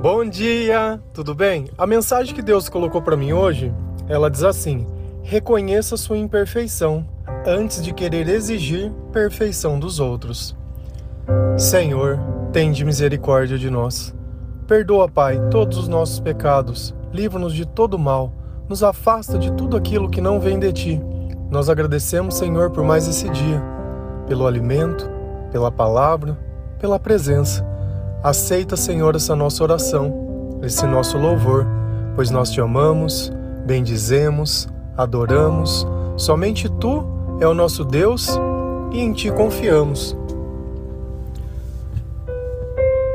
Bom dia, tudo bem? A mensagem que Deus colocou para mim hoje, ela diz assim: reconheça sua imperfeição antes de querer exigir perfeição dos outros. Senhor, tende misericórdia de nós. Perdoa, Pai, todos os nossos pecados, livra-nos de todo mal, nos afasta de tudo aquilo que não vem de ti. Nós agradecemos, Senhor, por mais esse dia, pelo alimento, pela palavra, pela presença. Aceita, Senhor, essa nossa oração, esse nosso louvor, pois nós te amamos, bendizemos, adoramos. Somente tu é o nosso Deus e em ti confiamos.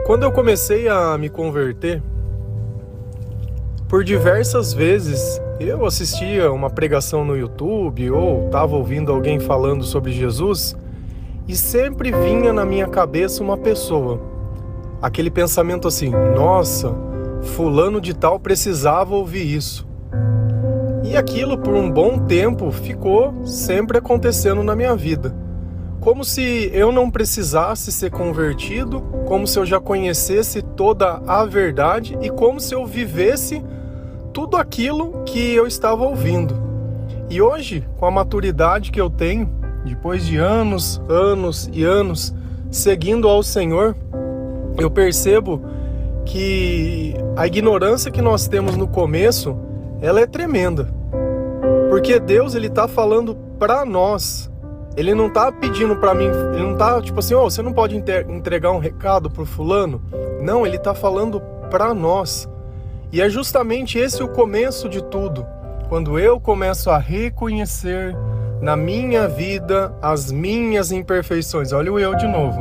Quando eu comecei a me converter, por diversas vezes eu assistia uma pregação no YouTube ou estava ouvindo alguém falando sobre Jesus e sempre vinha na minha cabeça uma pessoa aquele pensamento assim: nossa, fulano de tal precisava ouvir isso. E aquilo por um bom tempo ficou sempre acontecendo na minha vida. Como se eu não precisasse ser convertido, como se eu já conhecesse toda a verdade e como se eu vivesse tudo aquilo que eu estava ouvindo. E hoje, com a maturidade que eu tenho, depois de anos, anos e anos seguindo ao Senhor, eu percebo que a ignorância que nós temos no começo, ela é tremenda. Porque Deus, ele tá falando para nós. Ele não tá pedindo para mim, ele não tá tipo assim, ó, oh, você não pode entregar um recado pro fulano. Não, ele tá falando para nós. E é justamente esse o começo de tudo. Quando eu começo a reconhecer na minha vida as minhas imperfeições. Olha o eu de novo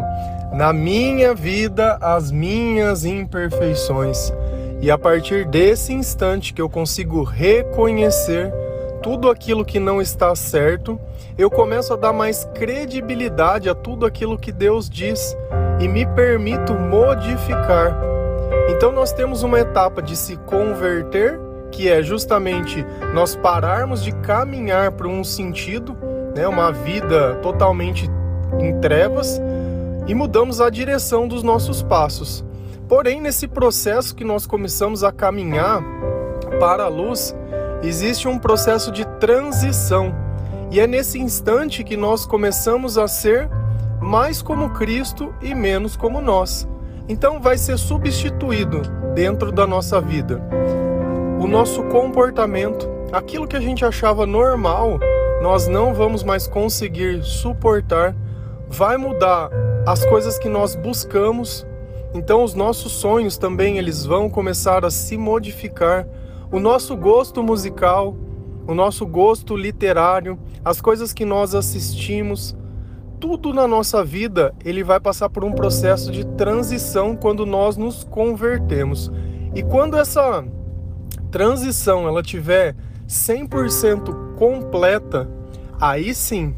na minha vida as minhas imperfeições. E a partir desse instante que eu consigo reconhecer tudo aquilo que não está certo, eu começo a dar mais credibilidade a tudo aquilo que Deus diz e me permito modificar. Então nós temos uma etapa de se converter, que é justamente nós pararmos de caminhar para um sentido, né, uma vida totalmente em trevas, e mudamos a direção dos nossos passos. Porém, nesse processo que nós começamos a caminhar para a luz, existe um processo de transição. E é nesse instante que nós começamos a ser mais como Cristo e menos como nós. Então vai ser substituído dentro da nossa vida o nosso comportamento, aquilo que a gente achava normal, nós não vamos mais conseguir suportar, vai mudar as coisas que nós buscamos. Então os nossos sonhos também eles vão começar a se modificar. O nosso gosto musical, o nosso gosto literário, as coisas que nós assistimos, tudo na nossa vida, ele vai passar por um processo de transição quando nós nos convertemos. E quando essa transição ela tiver 100% completa, aí sim,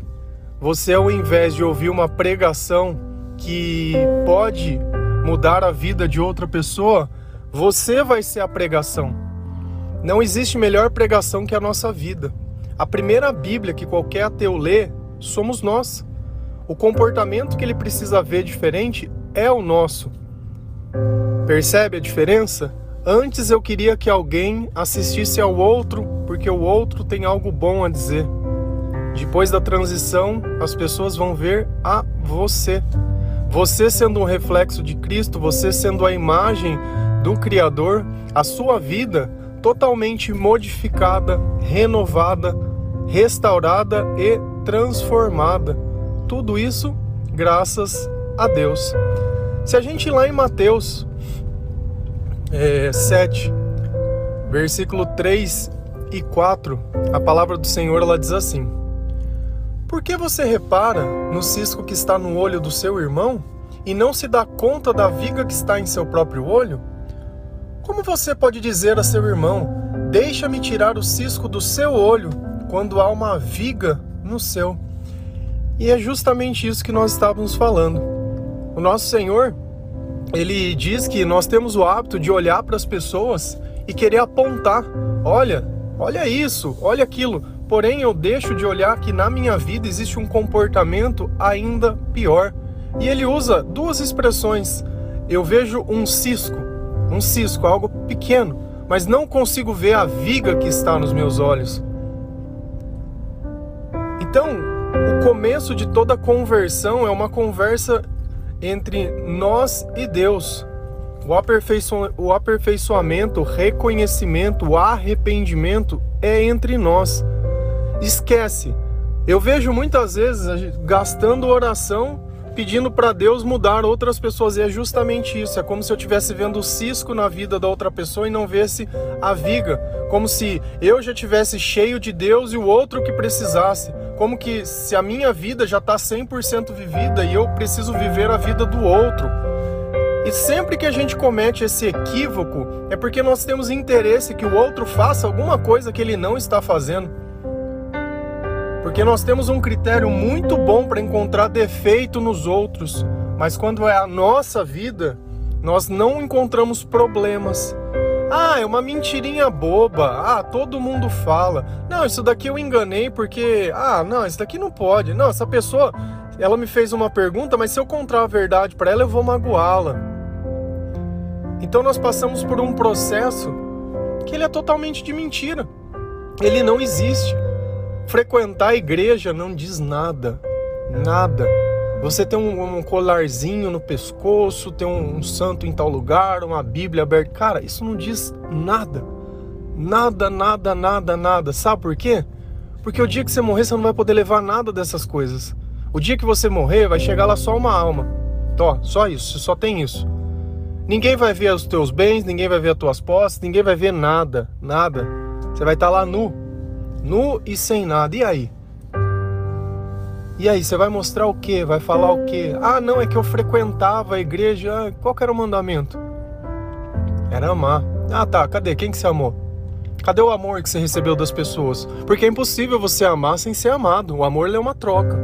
você ao invés de ouvir uma pregação que pode mudar a vida de outra pessoa, você vai ser a pregação. Não existe melhor pregação que a nossa vida. A primeira Bíblia que qualquer ateu lê somos nós. O comportamento que ele precisa ver diferente é o nosso. Percebe a diferença? Antes eu queria que alguém assistisse ao outro porque o outro tem algo bom a dizer. Depois da transição, as pessoas vão ver a você. Você sendo um reflexo de Cristo, você sendo a imagem do Criador, a sua vida totalmente modificada, renovada, restaurada e transformada. Tudo isso graças a Deus. Se a gente ir lá em Mateus é, 7, versículo 3 e 4, a palavra do Senhor ela diz assim: por que você repara no cisco que está no olho do seu irmão e não se dá conta da viga que está em seu próprio olho? Como você pode dizer a seu irmão: Deixa-me tirar o cisco do seu olho, quando há uma viga no seu? E é justamente isso que nós estávamos falando. O nosso Senhor, ele diz que nós temos o hábito de olhar para as pessoas e querer apontar: olha, olha isso, olha aquilo. Porém, eu deixo de olhar que na minha vida existe um comportamento ainda pior. E ele usa duas expressões. Eu vejo um cisco. um cisco, algo pequeno, mas não consigo ver a viga que está nos meus olhos. Então, o começo de toda conversão é uma conversa entre nós e Deus. O, aperfeiço... o aperfeiçoamento, o reconhecimento, o arrependimento é entre nós. Esquece. Eu vejo muitas vezes gastando oração pedindo para Deus mudar outras pessoas. E é justamente isso. É como se eu estivesse vendo o cisco na vida da outra pessoa e não vesse a viga. Como se eu já tivesse cheio de Deus e o outro que precisasse. Como que se a minha vida já está 100% vivida e eu preciso viver a vida do outro. E sempre que a gente comete esse equívoco, é porque nós temos interesse que o outro faça alguma coisa que ele não está fazendo. Porque nós temos um critério muito bom para encontrar defeito nos outros, mas quando é a nossa vida, nós não encontramos problemas. Ah, é uma mentirinha boba. Ah, todo mundo fala. Não, isso daqui eu enganei porque. Ah, não, isso daqui não pode. Não, essa pessoa, ela me fez uma pergunta, mas se eu contar a verdade para ela, eu vou magoá-la. Então nós passamos por um processo que ele é totalmente de mentira. Ele não existe. Frequentar a igreja não diz nada, nada. Você tem um, um colarzinho no pescoço, tem um, um santo em tal lugar, uma Bíblia aberta. Cara, isso não diz nada. Nada, nada, nada, nada. Sabe por quê? Porque o dia que você morrer, você não vai poder levar nada dessas coisas. O dia que você morrer, vai chegar lá só uma alma. Tó, só isso, só tem isso. Ninguém vai ver os teus bens, ninguém vai ver as tuas posses, ninguém vai ver nada, nada. Você vai estar lá nu nu e sem nada. E aí? E aí, você vai mostrar o quê? Vai falar o quê? Ah, não, é que eu frequentava a igreja. Qual era o mandamento? Era amar. Ah, tá. Cadê? Quem que você amou? Cadê o amor que você recebeu das pessoas? Porque é impossível você amar sem ser amado. O amor é uma troca.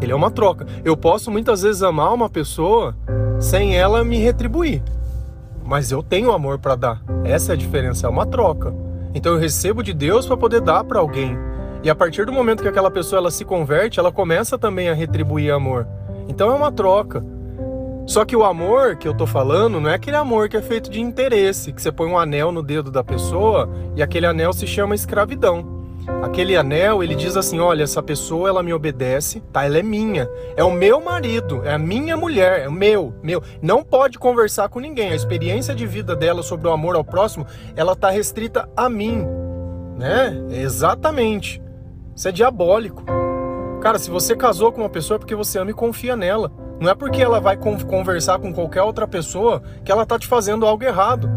Ele é uma troca. Eu posso muitas vezes amar uma pessoa sem ela me retribuir. Mas eu tenho amor para dar. Essa é a diferença, é uma troca. Então eu recebo de Deus para poder dar para alguém. E a partir do momento que aquela pessoa ela se converte, ela começa também a retribuir amor. Então é uma troca. Só que o amor que eu tô falando não é aquele amor que é feito de interesse, que você põe um anel no dedo da pessoa e aquele anel se chama escravidão. Aquele anel, ele diz assim: olha, essa pessoa ela me obedece, tá? Ela é minha, é o meu marido, é a minha mulher, é o meu, meu. Não pode conversar com ninguém. A experiência de vida dela sobre o amor ao próximo, ela tá restrita a mim, né? Exatamente. Isso é diabólico. Cara, se você casou com uma pessoa é porque você ama e confia nela. Não é porque ela vai conversar com qualquer outra pessoa que ela tá te fazendo algo errado.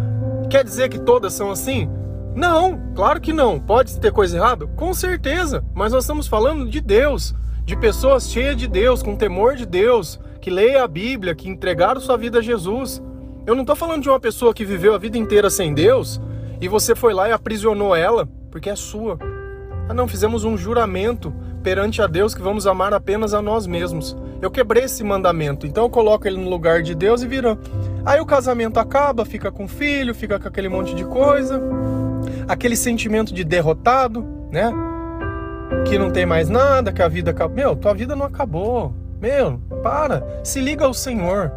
Quer dizer que todas são assim? Não, claro que não. Pode ter coisa errada? Com certeza. Mas nós estamos falando de Deus, de pessoas cheias de Deus, com temor de Deus, que leia a Bíblia, que entregaram sua vida a Jesus. Eu não estou falando de uma pessoa que viveu a vida inteira sem Deus e você foi lá e aprisionou ela, porque é sua. Ah, não, fizemos um juramento perante a Deus que vamos amar apenas a nós mesmos. Eu quebrei esse mandamento, então eu coloco ele no lugar de Deus e virou. Aí o casamento acaba, fica com filho, fica com aquele monte de coisa aquele sentimento de derrotado, né? Que não tem mais nada, que a vida acabou. Meu, tua vida não acabou. Meu, para. Se liga ao Senhor.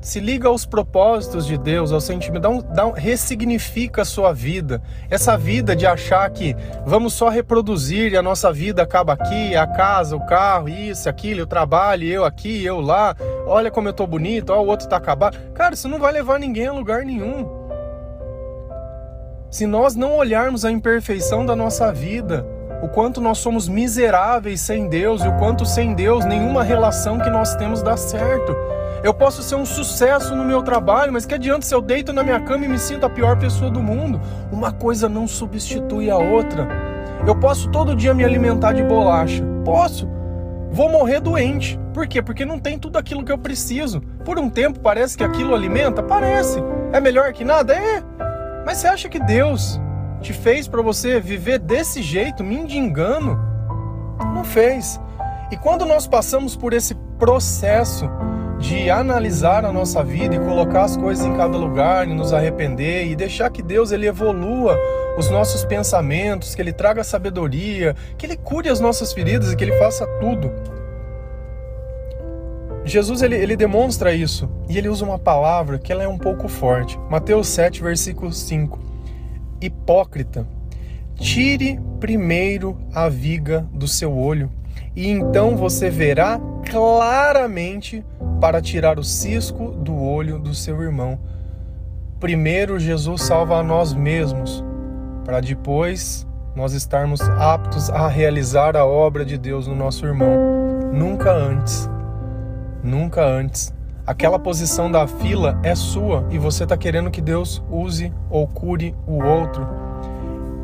Se liga aos propósitos de Deus, ao sentimento, dá um, dá um, ressignifica a sua vida. Essa vida de achar que vamos só reproduzir e a nossa vida acaba aqui, a casa, o carro, isso, aquilo, o trabalho, eu aqui, eu lá. Olha como eu tô bonito, ó, o outro tá acabado. Cara, isso não vai levar ninguém a lugar nenhum. Se nós não olharmos a imperfeição da nossa vida, o quanto nós somos miseráveis sem Deus e o quanto sem Deus nenhuma relação que nós temos dá certo. Eu posso ser um sucesso no meu trabalho, mas que adianta se eu deito na minha cama e me sinto a pior pessoa do mundo? Uma coisa não substitui a outra. Eu posso todo dia me alimentar de bolacha. Posso. Vou morrer doente. Por quê? Porque não tem tudo aquilo que eu preciso. Por um tempo parece que aquilo alimenta? Parece. É melhor que nada? É. Mas você acha que Deus te fez para você viver desse jeito, mendigando? Não fez. E quando nós passamos por esse processo de analisar a nossa vida e colocar as coisas em cada lugar e nos arrepender e deixar que Deus ele evolua os nossos pensamentos, que ele traga sabedoria, que ele cure as nossas feridas e que ele faça tudo. Jesus ele, ele demonstra isso e ele usa uma palavra que ela é um pouco forte. Mateus 7, versículo 5. Hipócrita, tire primeiro a viga do seu olho e então você verá claramente para tirar o cisco do olho do seu irmão. Primeiro Jesus salva a nós mesmos, para depois nós estarmos aptos a realizar a obra de Deus no nosso irmão. Nunca antes. Nunca antes. Aquela posição da fila é sua e você está querendo que Deus use ou cure o outro.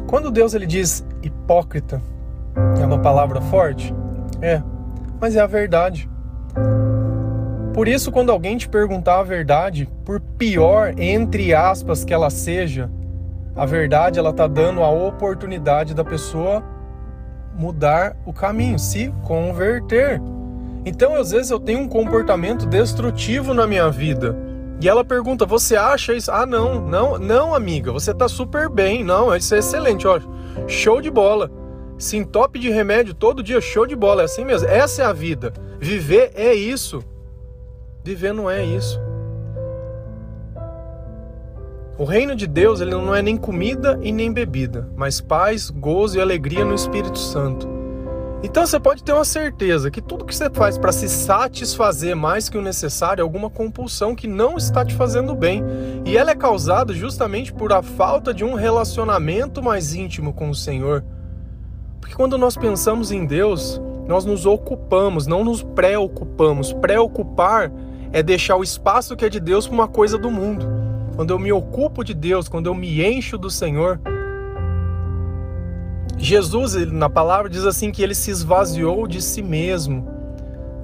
Quando Deus ele diz hipócrita, é uma palavra forte? É, mas é a verdade. Por isso, quando alguém te perguntar a verdade, por pior entre aspas que ela seja, a verdade ela tá dando a oportunidade da pessoa mudar o caminho, se converter. Então, às vezes eu tenho um comportamento destrutivo na minha vida. E ela pergunta: "Você acha isso?" "Ah, não, não, não, amiga, você tá super bem. Não, isso é excelente, ó. Show de bola. Sintope de remédio todo dia, show de bola, é assim mesmo. Essa é a vida. Viver é isso. Viver não é isso. O reino de Deus ele não é nem comida e nem bebida, mas paz, gozo e alegria no Espírito Santo. Então você pode ter uma certeza que tudo que você faz para se satisfazer mais que o necessário é alguma compulsão que não está te fazendo bem. E ela é causada justamente por a falta de um relacionamento mais íntimo com o Senhor. Porque quando nós pensamos em Deus, nós nos ocupamos, não nos preocupamos. Preocupar é deixar o espaço que é de Deus para uma coisa do mundo. Quando eu me ocupo de Deus, quando eu me encho do Senhor, Jesus, na palavra, diz assim que ele se esvaziou de si mesmo,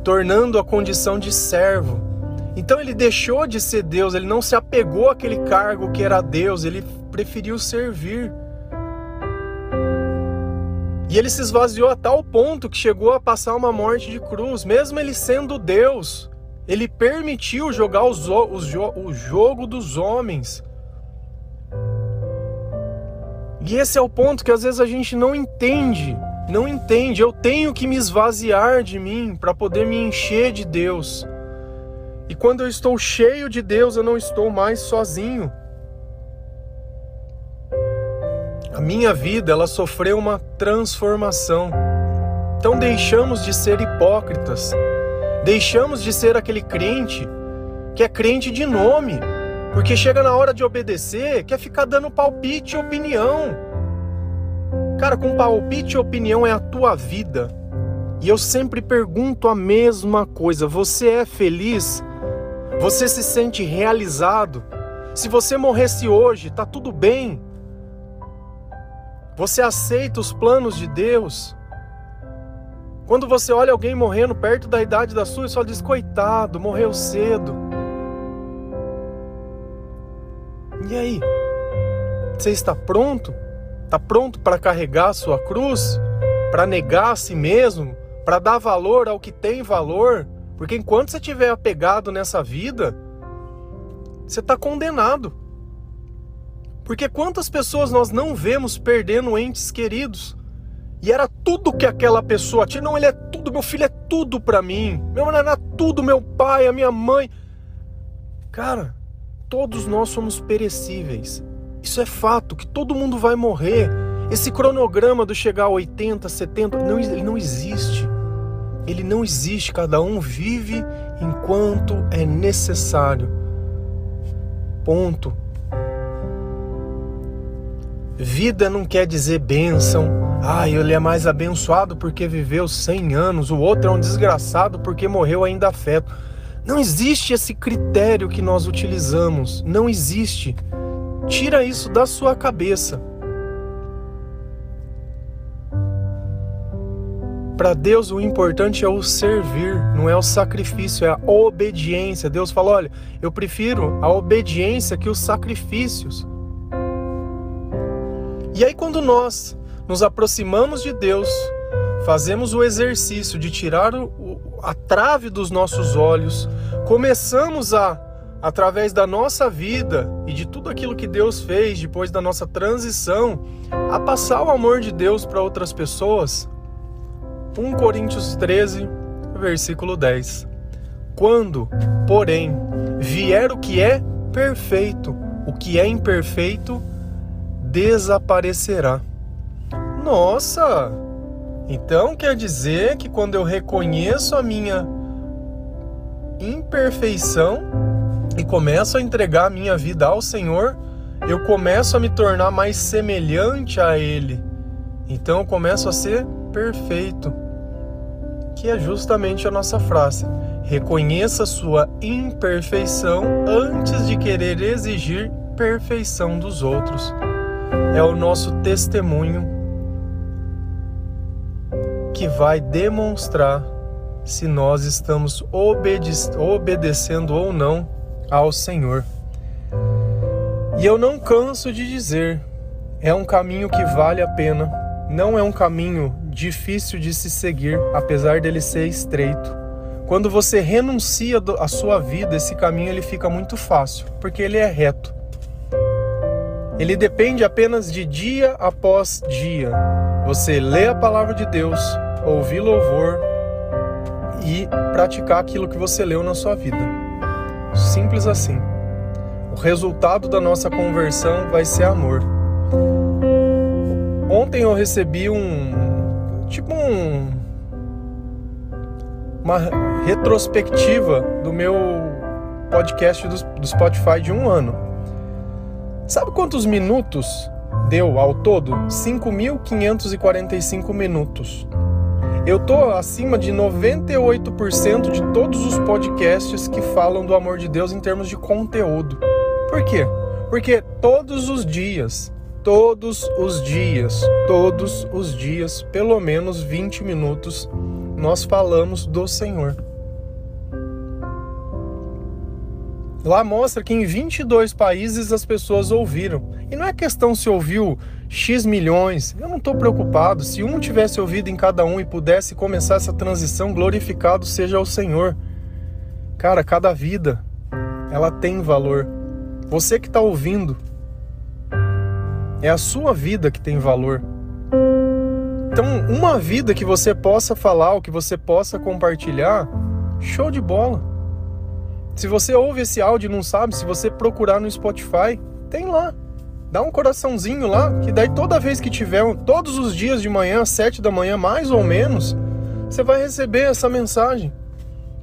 tornando a condição de servo. Então ele deixou de ser Deus, ele não se apegou àquele cargo que era Deus, ele preferiu servir. E ele se esvaziou a tal ponto que chegou a passar uma morte de cruz, mesmo ele sendo Deus. Ele permitiu jogar os, o jogo dos homens. E esse é o ponto que às vezes a gente não entende. Não entende. Eu tenho que me esvaziar de mim para poder me encher de Deus. E quando eu estou cheio de Deus, eu não estou mais sozinho. A minha vida, ela sofreu uma transformação. Então deixamos de ser hipócritas. Deixamos de ser aquele crente que é crente de nome porque chega na hora de obedecer, quer ficar dando palpite e opinião. Cara, com palpite e opinião é a tua vida. E eu sempre pergunto a mesma coisa: você é feliz? Você se sente realizado? Se você morresse hoje, tá tudo bem? Você aceita os planos de Deus? Quando você olha alguém morrendo perto da idade da sua, só diz: coitado, morreu cedo. E aí? Você está pronto? Está pronto para carregar a sua cruz? Para negar a si mesmo? Para dar valor ao que tem valor? Porque enquanto você estiver apegado nessa vida, você está condenado. Porque quantas pessoas nós não vemos perdendo entes queridos? E era tudo que aquela pessoa tinha. Não, ele é tudo, meu filho é tudo para mim. Meu mano era tudo, meu pai, a minha mãe. Cara, todos nós somos perecíveis. Isso é fato, que todo mundo vai morrer. Esse cronograma do chegar a 80, 70, não, ele não existe. Ele não existe, cada um vive enquanto é necessário. Ponto. Vida não quer dizer bênção. Ah, ele é mais abençoado porque viveu 100 anos, o outro é um desgraçado porque morreu ainda afeto. Não existe esse critério que nós utilizamos. Não existe. Tira isso da sua cabeça. Para Deus o importante é o servir, não é o sacrifício, é a obediência. Deus fala: olha, eu prefiro a obediência que os sacrifícios. E aí, quando nós nos aproximamos de Deus, fazemos o exercício de tirar o, a trave dos nossos olhos, começamos a, através da nossa vida e de tudo aquilo que Deus fez depois da nossa transição, a passar o amor de Deus para outras pessoas. 1 Coríntios 13, versículo 10. Quando, porém, vier o que é perfeito, o que é imperfeito desaparecerá. Nossa! Então quer dizer que quando eu reconheço a minha imperfeição e começo a entregar a minha vida ao Senhor, eu começo a me tornar mais semelhante a Ele. Então eu começo a ser perfeito. Que é justamente a nossa frase. Reconheça sua imperfeição antes de querer exigir perfeição dos outros. É o nosso testemunho que vai demonstrar se nós estamos obede obedecendo ou não ao Senhor. E eu não canso de dizer, é um caminho que vale a pena, não é um caminho difícil de se seguir, apesar dele ser estreito. Quando você renuncia à sua vida, esse caminho ele fica muito fácil, porque ele é reto. Ele depende apenas de dia após dia. Você lê a palavra de Deus, ouvir louvor e praticar aquilo que você leu na sua vida. Simples assim. O resultado da nossa conversão vai ser amor. Ontem eu recebi um tipo um uma retrospectiva do meu podcast do, do Spotify de um ano. Sabe quantos minutos deu ao todo? 5.545 minutos. Eu tô acima de 98% de todos os podcasts que falam do amor de Deus em termos de conteúdo. Por quê? Porque todos os dias, todos os dias, todos os dias, pelo menos 20 minutos, nós falamos do Senhor. Lá mostra que em 22 países as pessoas ouviram. E não é questão se ouviu X milhões. Eu não estou preocupado. Se um tivesse ouvido em cada um e pudesse começar essa transição, glorificado seja o Senhor. Cara, cada vida, ela tem valor. Você que está ouvindo, é a sua vida que tem valor. Então, uma vida que você possa falar, o que você possa compartilhar, show de bola. Se você ouve esse áudio e não sabe, se você procurar no Spotify, tem lá. Dá um coraçãozinho lá, que daí toda vez que tiver, todos os dias de manhã, sete da manhã, mais ou menos, você vai receber essa mensagem.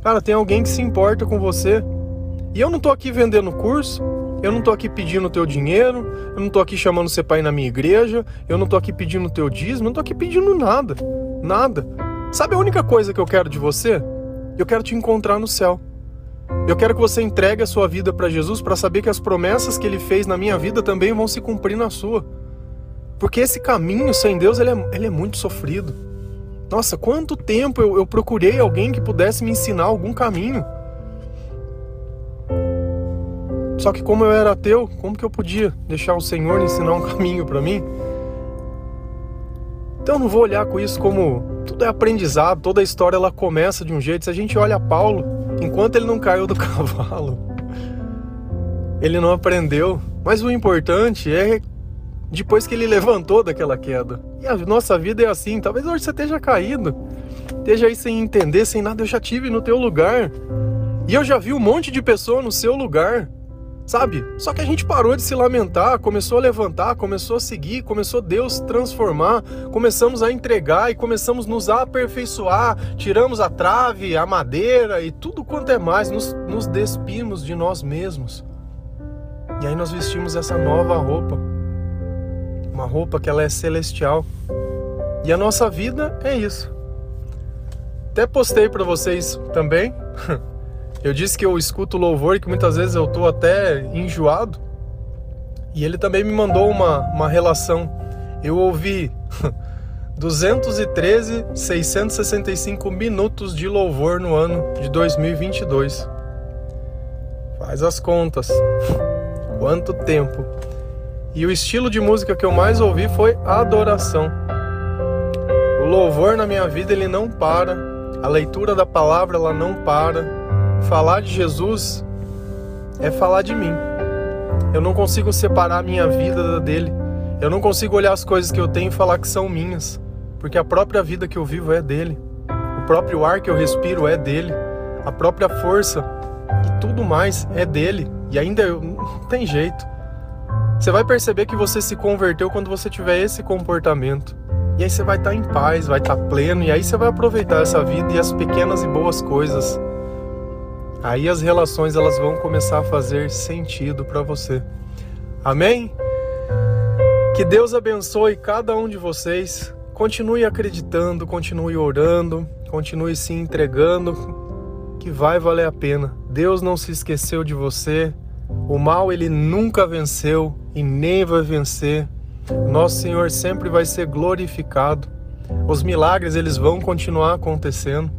Cara, tem alguém que se importa com você. E eu não tô aqui vendendo curso, eu não tô aqui pedindo teu dinheiro, eu não tô aqui chamando você para ir na minha igreja, eu não tô aqui pedindo teu dízimo, eu não tô aqui pedindo nada. Nada. Sabe a única coisa que eu quero de você? Eu quero te encontrar no céu. Eu quero que você entregue a sua vida para Jesus para saber que as promessas que ele fez na minha vida também vão se cumprir na sua. Porque esse caminho sem Deus ele é, ele é muito sofrido. Nossa, quanto tempo eu, eu procurei alguém que pudesse me ensinar algum caminho. Só que como eu era ateu, como que eu podia deixar o Senhor ensinar um caminho para mim? Então eu não vou olhar com isso como tudo é aprendizado, toda a história ela começa de um jeito. Se a gente olha Paulo, enquanto ele não caiu do cavalo, ele não aprendeu. Mas o importante é depois que ele levantou daquela queda. E a nossa vida é assim. Talvez hoje você esteja caído, esteja aí sem entender, sem nada. Eu já tive no teu lugar. E eu já vi um monte de pessoa no seu lugar sabe? Só que a gente parou de se lamentar, começou a levantar, começou a seguir, começou Deus transformar, começamos a entregar e começamos nos aperfeiçoar, tiramos a trave, a madeira e tudo quanto é mais, nos, nos despimos de nós mesmos. E aí nós vestimos essa nova roupa, uma roupa que ela é celestial. E a nossa vida é isso. Até postei para vocês também Eu disse que eu escuto louvor e que muitas vezes eu estou até enjoado. E ele também me mandou uma, uma relação. Eu ouvi 213, 665 minutos de louvor no ano de 2022. Faz as contas. Quanto tempo. E o estilo de música que eu mais ouvi foi adoração. O louvor na minha vida ele não para. A leitura da palavra ela não para Falar de Jesus é falar de mim. Eu não consigo separar a minha vida da dele. Eu não consigo olhar as coisas que eu tenho e falar que são minhas, porque a própria vida que eu vivo é dele. O próprio ar que eu respiro é dele. a própria força e tudo mais é dele e ainda não tem jeito. Você vai perceber que você se converteu quando você tiver esse comportamento. E aí você vai estar tá em paz, vai estar tá pleno, e aí você vai aproveitar essa vida e as pequenas e boas coisas. Aí as relações elas vão começar a fazer sentido para você. Amém? Que Deus abençoe cada um de vocês. Continue acreditando, continue orando, continue se entregando, que vai valer a pena. Deus não se esqueceu de você. O mal ele nunca venceu e nem vai vencer. Nosso Senhor sempre vai ser glorificado. Os milagres eles vão continuar acontecendo.